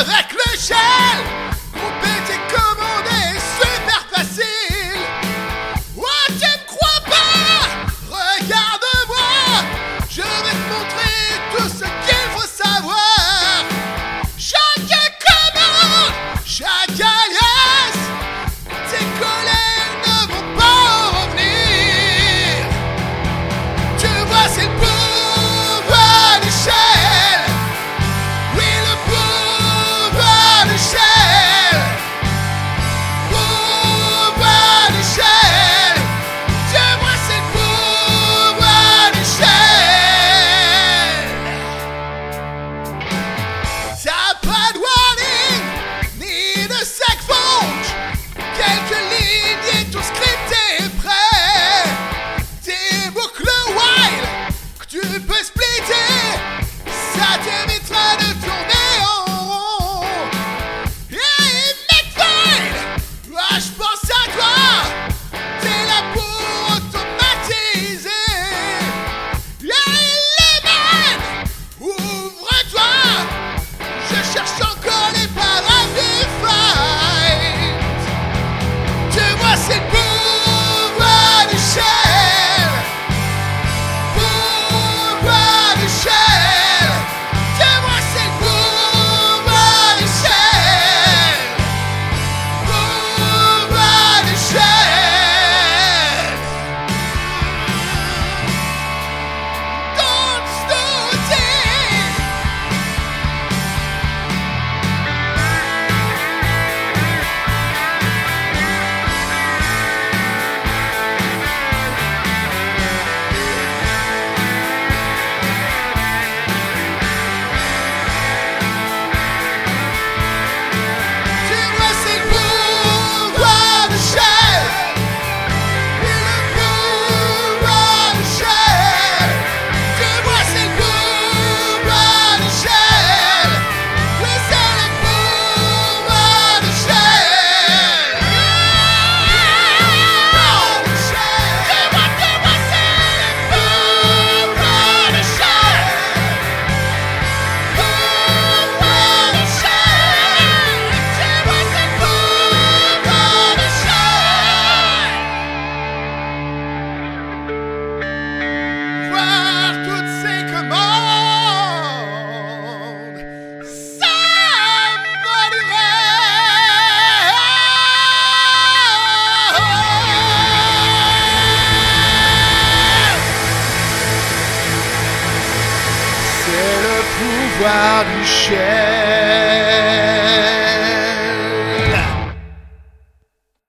avec le gel. Mon petit commande est super facile. Ouais, tu me crois pas Regarde-moi, je vais te montrer tout ce qu'il faut savoir. Chaque commande, chaque alias, tes collègues ne vont pas revenir. Tu vois, c'est While and share.